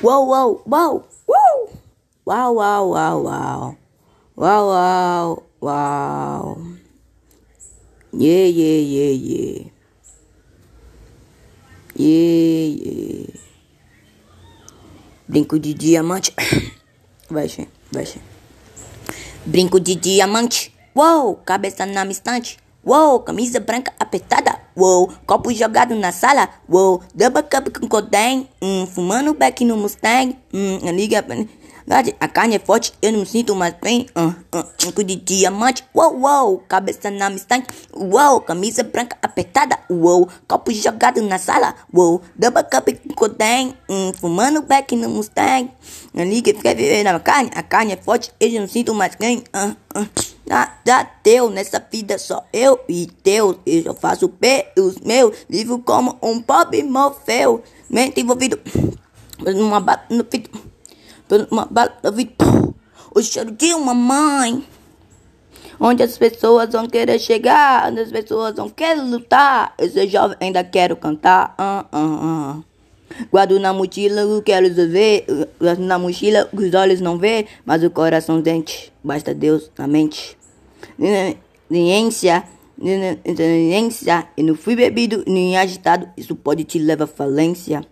Uou, uou, uou, uou. Uau, uau, uau, uau. Uau, uau, uau. Yeah, yeah, yeah, yeah. Yeah, yeah. Brinco de diamante. Vai, che, vai, che. Brinco de diamante. Uou, cabeça na estante. Uou, camisa branca apertada. Uou, copo jogado na sala. Uou, double cup com codeine. Hum, fumando back no Mustang. Hum, liga. A carne é forte, eu não sinto mais bem. Uh, uh, de diamante. Uou, uou, cabeça na Mustang. Uou, camisa branca apertada. Uou, copo jogado na sala. Uou, double cup com codeine. Hum, fumando back no Mustang. Liga, quer viver na carne. A carne é forte, eu não sinto mais bem. Uh, uh. Nada teu nessa vida, só eu e Deus. Eu só faço pelos meus. Vivo como um pobre morfeu. Mente envolvido numa bala no vidro. Numa bala no vidro. O cheiro de uma mãe. Onde as pessoas vão querer chegar. Onde as pessoas vão querer lutar. Eu sou jovem, ainda quero cantar. Uh, uh, uh. Guardo na mochila o que quero ver. Guardo na mochila os olhos não vê, mas o coração sente. Basta Deus na mente ciência, ciência, e não fui bebido nem agitado, isso pode te levar à falência.